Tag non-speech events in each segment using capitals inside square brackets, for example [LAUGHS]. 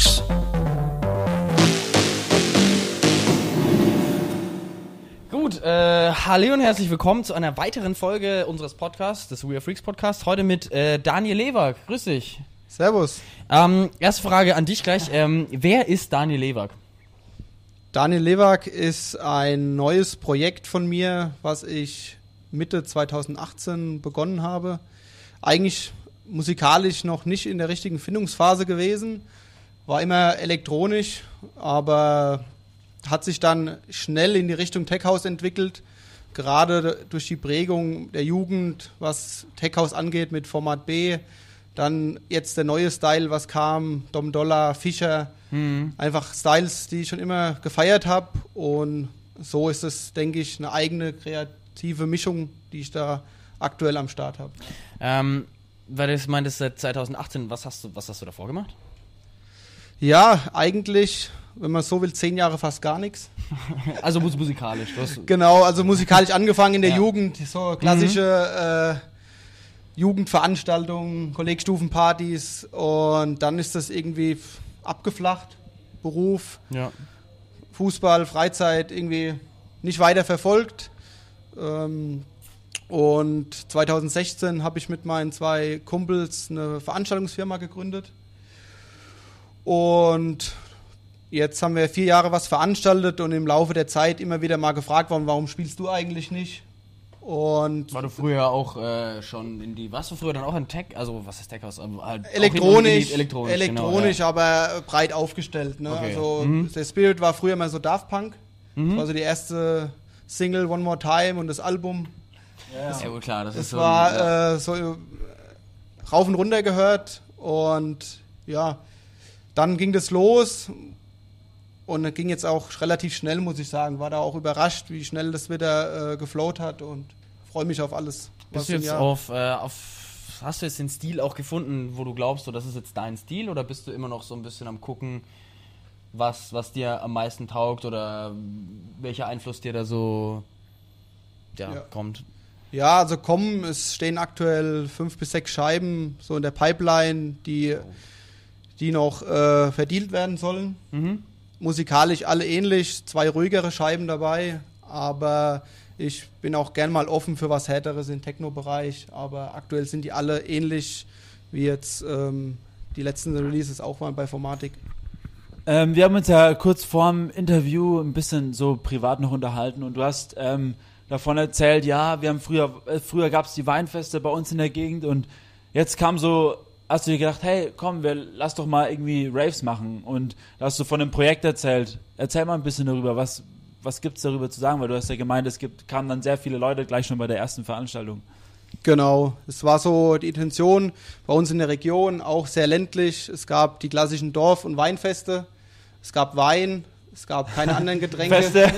Freaks. Gut, äh, hallo und herzlich willkommen zu einer weiteren Folge unseres Podcasts, des We Are Freaks Podcast. Heute mit äh, Daniel Lewak. Grüß dich. Servus. Ähm, erste Frage an dich gleich. Ähm, wer ist Daniel Lewak? Daniel Lewak ist ein neues Projekt von mir, was ich Mitte 2018 begonnen habe. Eigentlich musikalisch noch nicht in der richtigen Findungsphase gewesen, war immer elektronisch, aber hat sich dann schnell in die Richtung Tech House entwickelt, gerade durch die Prägung der Jugend, was Tech House angeht mit Format B, dann jetzt der neue Style, was kam, Dom Dollar, Fischer, Mhm. einfach Styles, die ich schon immer gefeiert habe und so ist es, denke ich, eine eigene kreative Mischung, die ich da aktuell am Start habe. Ähm, weil du es meintest seit 2018, was hast du, was hast du davor gemacht? Ja, eigentlich, wenn man so will, zehn Jahre fast gar nichts. [LAUGHS] Also mus- musikalisch. Genau, also musikalisch angefangen in der Ja. Jugend, so klassische äh, Jugendveranstaltungen, Kollegstufenpartys und dann ist das irgendwie abgeflacht. Beruf, ja. Fußball, Freizeit irgendwie nicht weiter verfolgt. Ähm, und 2016 habe ich mit meinen zwei Kumpels eine Veranstaltungsfirma gegründet. Und jetzt haben wir vier Jahre was veranstaltet und im Laufe der Zeit immer wieder mal gefragt worden, warum spielst du eigentlich nicht? Und War du früher auch äh, schon in die, warst du früher dann auch in Tech, also was ist Tech House? Ähm, Halt elektronisch, elektronisch, elektronisch, genau, aber breit aufgestellt. Ne? Okay. Also Mhm. der Spirit war früher mal so Daft Punk. ja. Mhm. Das war so die erste Single One More Time und das Album. ja, gut, klar, das ist Es so. war ja. äh, so äh, rauf und runter gehört und ja, dann ging das los und ging jetzt auch relativ schnell, muss ich sagen. War da auch überrascht, wie schnell das wieder äh, geflowt hat und freue mich auf alles. Bist du jetzt Jahr- auf, äh, auf, hast du jetzt den Stil auch gefunden, wo du glaubst, so, das ist jetzt dein Stil oder bist du immer noch so ein bisschen am gucken, was, was dir am meisten taugt oder welcher Einfluss dir da so ja, Ja. kommt? Ja, also kommen, es stehen aktuell fünf bis sechs Scheiben so in der Pipeline, die, die noch äh, verdealt werden sollen. Mhm. Musikalisch alle ähnlich, zwei ruhigere Scheiben dabei, aber ich bin auch gern mal offen für was Härteres im Techno-Bereich, aber aktuell sind die alle ähnlich wie jetzt ähm, die letzten Releases auch waren bei Formatik. Ähm, wir haben uns ja kurz vorm Interview ein bisschen so privat noch unterhalten und du hast ähm, davon erzählt, ja, wir haben früher, äh, früher gab es die Weinfeste bei uns in der Gegend und jetzt kam so, hast du dir gedacht, hey, komm, wir lass doch mal irgendwie Raves machen und da hast du von einem Projekt erzählt. Erzähl mal ein bisschen darüber, was, was gibt's darüber zu sagen, weil du hast ja gemeint, es gibt, kamen dann sehr viele Leute gleich schon bei der ersten Veranstaltung. Genau, es war so die Intention bei uns in der Region, auch sehr ländlich. Es gab die klassischen Dorf- und Weinfeste, es gab Wein, es gab keine anderen Getränke. Feste.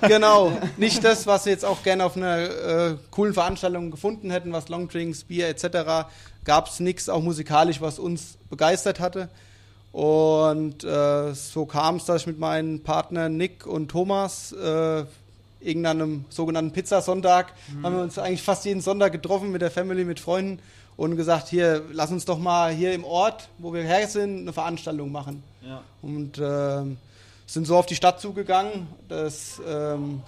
[LAUGHS] genau, nicht das, was wir jetzt auch gerne auf einer äh, coolen Veranstaltung gefunden hätten, was Longdrinks, Bier etc. Gab es nichts, auch musikalisch, was uns begeistert hatte. Und äh, so kam es, dass ich mit meinen Partnern Nick und Thomas äh, irgendeinem sogenannten Pizzasonntag haben wir uns eigentlich fast jeden Sonntag getroffen mit der Family, mit Freunden und gesagt, hier, lass uns doch mal hier im Ort, wo wir her sind, eine Veranstaltung machen. Ja. Und ähm, sind so auf die Stadt zugegangen. Das ähm,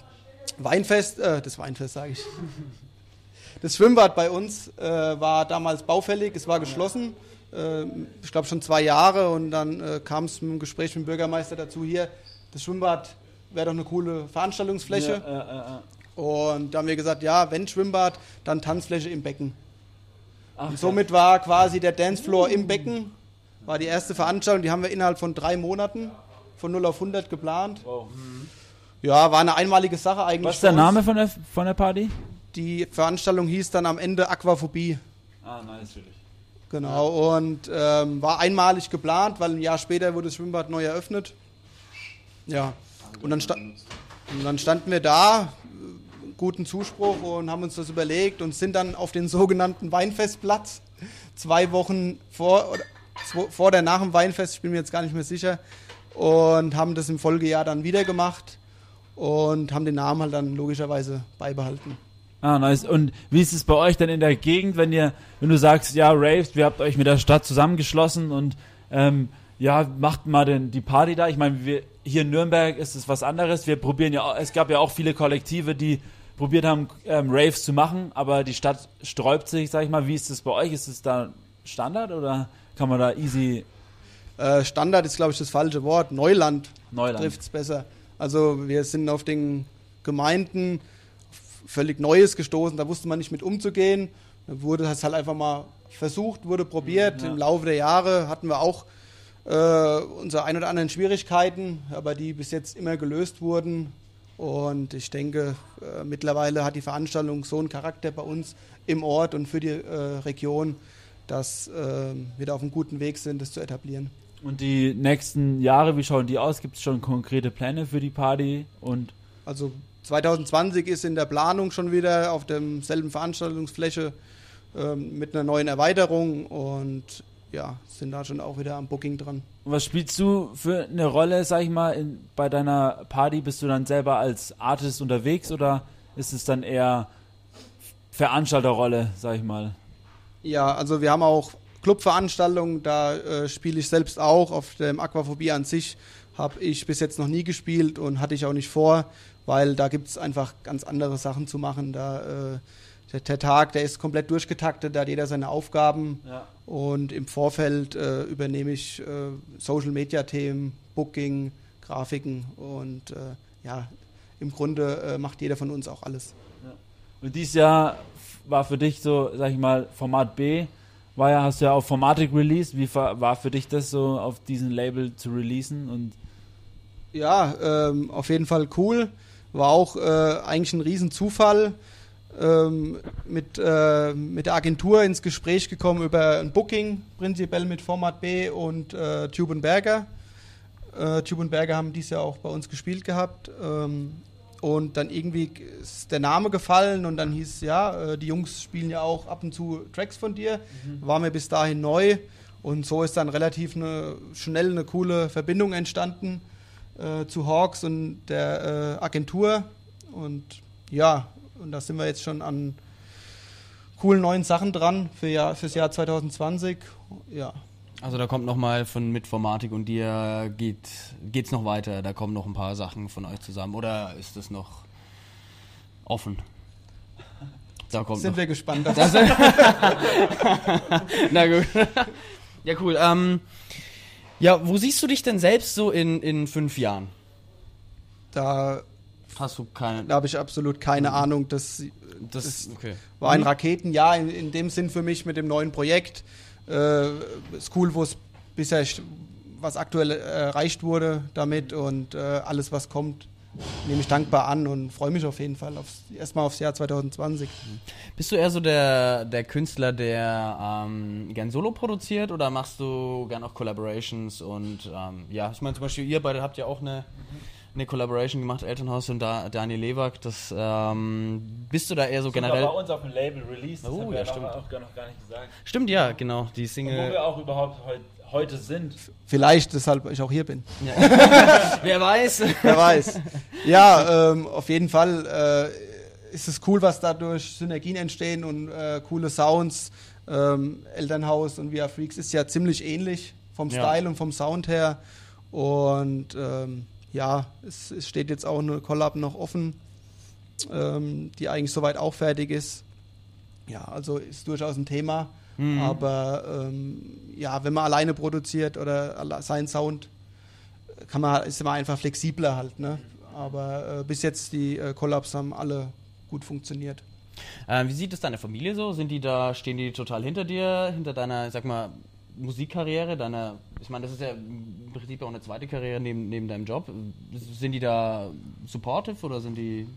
Weinfest, äh, das Weinfest sage ich. [LAUGHS] Das Schwimmbad bei uns äh, war damals baufällig, es war geschlossen. Äh, ich glaube schon zwei Jahre und dann äh, kam es im Gespräch mit dem Bürgermeister dazu, hier, das Schwimmbad wäre doch eine coole Veranstaltungsfläche. Ja, äh, äh, äh. Und da haben wir gesagt, ja, wenn Schwimmbad, dann Tanzfläche im Becken. Ach, Und somit war quasi der Dancefloor im Becken, war die erste Veranstaltung, die haben wir innerhalb von drei Monaten von 0 auf 100 geplant. Wow. Ja, war eine einmalige Sache eigentlich. Was ist der. Name von der, von der Party? Die Veranstaltung hieß dann am Ende Aquaphobie. Ah, nein, natürlich. Genau, und ähm, war einmalig geplant, weil ein Jahr später wurde das Schwimmbad neu eröffnet. Ja, und dann, sta und dann standen wir da, guten Zuspruch und haben uns das überlegt und sind dann auf den sogenannten Weinfestplatz zwei Wochen vor, oder zwo- vor der nach dem Weinfest, ich bin mir jetzt gar nicht mehr sicher, und haben das im Folgejahr dann wieder gemacht und haben den Namen halt dann logischerweise beibehalten. Ah, nice. Und wie ist es bei euch dann in der Gegend, wenn ihr, wenn du sagst, ja, Raves, wir habt euch mit der Stadt zusammengeschlossen und ähm, ja, macht mal denn die Party da. Ich meine, wir hier in Nürnberg ist es was anderes. Wir probieren ja, es gab ja auch viele Kollektive, die probiert haben, ähm, Raves zu machen, aber die Stadt sträubt sich, sag ich mal. Wie ist es bei euch? Ist es da Standard oder kann man da easy Äh, Standard ist, glaube ich, das falsche Wort. Neuland Neuland? trifft es besser. Also wir sind auf den Gemeinden völlig Neues gestoßen, da wusste man nicht mit umzugehen. Da wurde es halt einfach mal versucht, wurde probiert. Ja. Im Laufe der Jahre hatten wir auch äh, unsere ein oder anderen Schwierigkeiten, aber die bis jetzt immer gelöst wurden. Und ich denke, äh, mittlerweile hat die Veranstaltung so einen Charakter bei uns im Ort und für die äh, Region, dass äh, wir da auf einem guten Weg sind, das zu etablieren. Und die nächsten Jahre, wie schauen die aus? Gibt es schon konkrete Pläne für die Party? Und Also 2020 ist in der Planung schon wieder auf demselben Veranstaltungsfläche ähm, mit einer neuen Erweiterung und ja, sind da schon auch wieder am Booking dran. was spielst du für eine Rolle, sag ich mal, in, bei deiner Party? Bist du dann selber als Artist unterwegs oder ist es dann eher Veranstalterrolle, sag ich mal? Ja, also wir haben auch Clubveranstaltungen, da äh, spiele ich selbst auch. Auf dem Aquaphobie an sich habe ich bis jetzt noch nie gespielt und hatte ich auch nicht vor, weil da gibt es einfach ganz andere Sachen zu machen. Da, äh, der, der Tag, der ist komplett durchgetaktet, da hat jeder seine Aufgaben. Ja. Und im Vorfeld äh, übernehme ich äh, Social Media Themen, Booking, Grafiken und äh, ja, im Grunde äh, macht jeder von uns auch alles. Und dieses Jahr war für dich so, sag ich mal, Format B. War ja, hast du ja auf Formatic released. Wie war für dich das so, auf diesem Label zu releasen? Und Ja, ähm, auf jeden Fall cool. War auch äh, eigentlich ein Riesenzufall. Ähm, mit, äh, mit der Agentur ins Gespräch gekommen über ein Booking, prinzipiell mit Format B und äh, Tube Berger. Äh, Tube Berger haben dies Jahr auch bei uns gespielt gehabt. Ähm, und dann irgendwie ist der Name gefallen und dann hieß es, ja, äh, die Jungs spielen ja auch ab und zu Tracks von dir. War mir bis dahin neu. Und so ist dann relativ eine, schnell eine coole Verbindung entstanden äh, zu Hawks und der äh, Agentur. Und ja, und da sind wir jetzt schon an coolen neuen Sachen dran für Jahr, fürs Jahr 2020. Ja. Also da kommt nochmal von Mitformatik und dir geht geht's noch weiter. Da kommen noch ein paar Sachen von euch zusammen. Oder ist das noch offen? Da kommt Sind noch. wir gespannt. [LAUGHS] Das [LAUGHS] Na gut. Ja, cool. Ähm, ja, wo siehst du dich denn selbst so in, in fünf Jahren? Da, Hast du keine. da habe ich absolut keine Ahnung. Das Das, ist- okay. war ein Raketenjahr in, in dem Sinn für mich mit dem neuen Projekt. Äh, ist cool, wo es bisher was aktuell äh, erreicht wurde damit und äh, alles, was kommt, nehme ich dankbar an und freue mich auf jeden Fall aufs, erstmal aufs Jahr 2020. Bist du eher so der, der Künstler, der ähm, gern Solo produziert oder machst du gern auch Collaborations und ähm, ja, ich meine zum Beispiel ihr beide habt ja auch eine, eine Collaboration gemacht, Elternhaus und da, Daniel Lewak, das ähm, bist du da eher so generell. uns auf dem Label released, das Oh, haben wir ja, ja noch- stimmt. auch gar nicht gesagt. Stimmt, ja, genau, die Single. auch überhaupt heute sind. Vielleicht, deshalb ich auch hier bin. [LAUGHS] Wer weiß? Wer weiß. Ja, ähm, auf jeden Fall äh, ist es cool, was dadurch Synergien entstehen und äh, coole Sounds. Ähm, Elternhaus und Via Freaks ist ja ziemlich ähnlich vom Ja. Style und vom Sound her. Und ähm, ja, es, es steht jetzt auch eine Collab noch offen, ähm, die eigentlich soweit auch fertig ist. Ja, also ist durchaus ein Thema. Mhm. Aber ähm, ja, wenn man alleine produziert oder alle- sein Sound, kann man ist immer einfach flexibler halt, ne? Aber äh, bis jetzt die äh, Collabs haben alle gut funktioniert. Ähm, wie sieht es deine Familie so? Sind die da, stehen die total hinter dir, hinter deiner, sag mal, Musikkarriere, deiner, ich meine, das ist ja im Prinzip auch eine zweite Karriere neben, neben deinem Job. Sind die da supportive oder sind die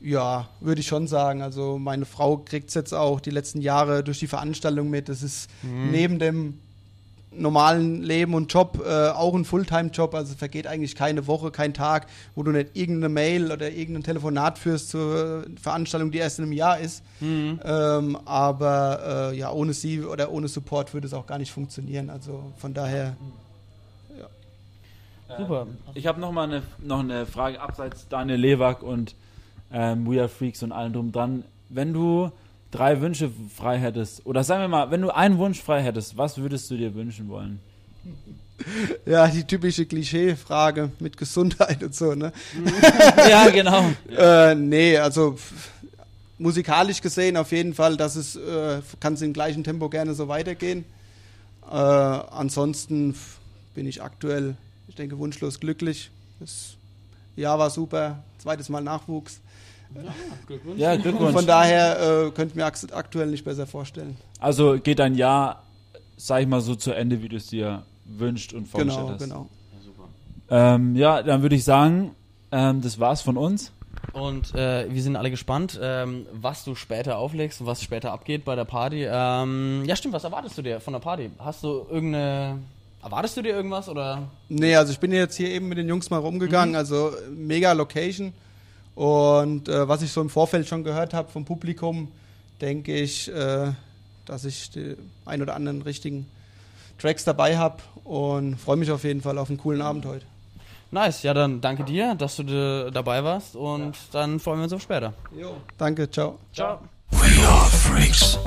Ja, würde ich schon sagen. Also meine Frau kriegt es jetzt auch die letzten Jahre durch die Veranstaltung mit. Das ist neben dem normalen Leben und Job äh, auch ein Fulltime-Job. Also vergeht eigentlich keine Woche, kein Tag, wo du nicht irgendeine Mail oder irgendein Telefonat führst zur Veranstaltung, die erst in einem Jahr ist. Ähm, aber äh, ja, ohne sie oder ohne Support würde es auch gar nicht funktionieren. Also von daher, Super. Ich habe noch mal eine, noch eine Frage abseits Daniel Lewak und ähm, We Are Freaks und allem drum dran. Wenn du drei Wünsche frei hättest, oder sagen wir mal, wenn du einen Wunsch frei hättest, was würdest du dir wünschen wollen? [LAUGHS] Ja, die typische Klischee-Frage mit Gesundheit und so, ne? [LAUGHS] ja, genau. [LAUGHS] Äh, nee, also musikalisch gesehen auf jeden Fall, dass es äh, kann es im gleichen Tempo gerne so weitergehen. Äh, ansonsten bin ich aktuell, ich denke, wunschlos glücklich. Das Jahr war super, zweites Mal Nachwuchs. Ja, Glückwunsch. Von daher äh, könnte ich mir ak- aktuell nicht besser vorstellen. Also geht dein Jahr, sag ich mal, so zu Ende, wie du es dir wünscht und vorgestellt Genau, hast. genau. Ähm, ja, dann würde ich sagen, ähm, das war's von uns. Und äh, wir sind alle gespannt, ähm, was du später auflegst und was später abgeht bei der Party. Ähm, ja, stimmt, was erwartest du dir von der Party? Hast du irgendeine. Erwartest du dir irgendwas oder? Nee, also ich bin jetzt hier eben mit den Jungs mal rumgegangen, also mega Location. Und äh, was ich so im Vorfeld schon gehört habe vom Publikum, denke ich, äh, dass ich die ein oder anderen richtigen Tracks dabei habe und freue mich auf jeden Fall auf einen coolen Abend heute. Nice, ja, dann danke dir, dass du da- dabei warst und dann freuen wir uns auf später. Danke, ciao. Ciao. We are freaks.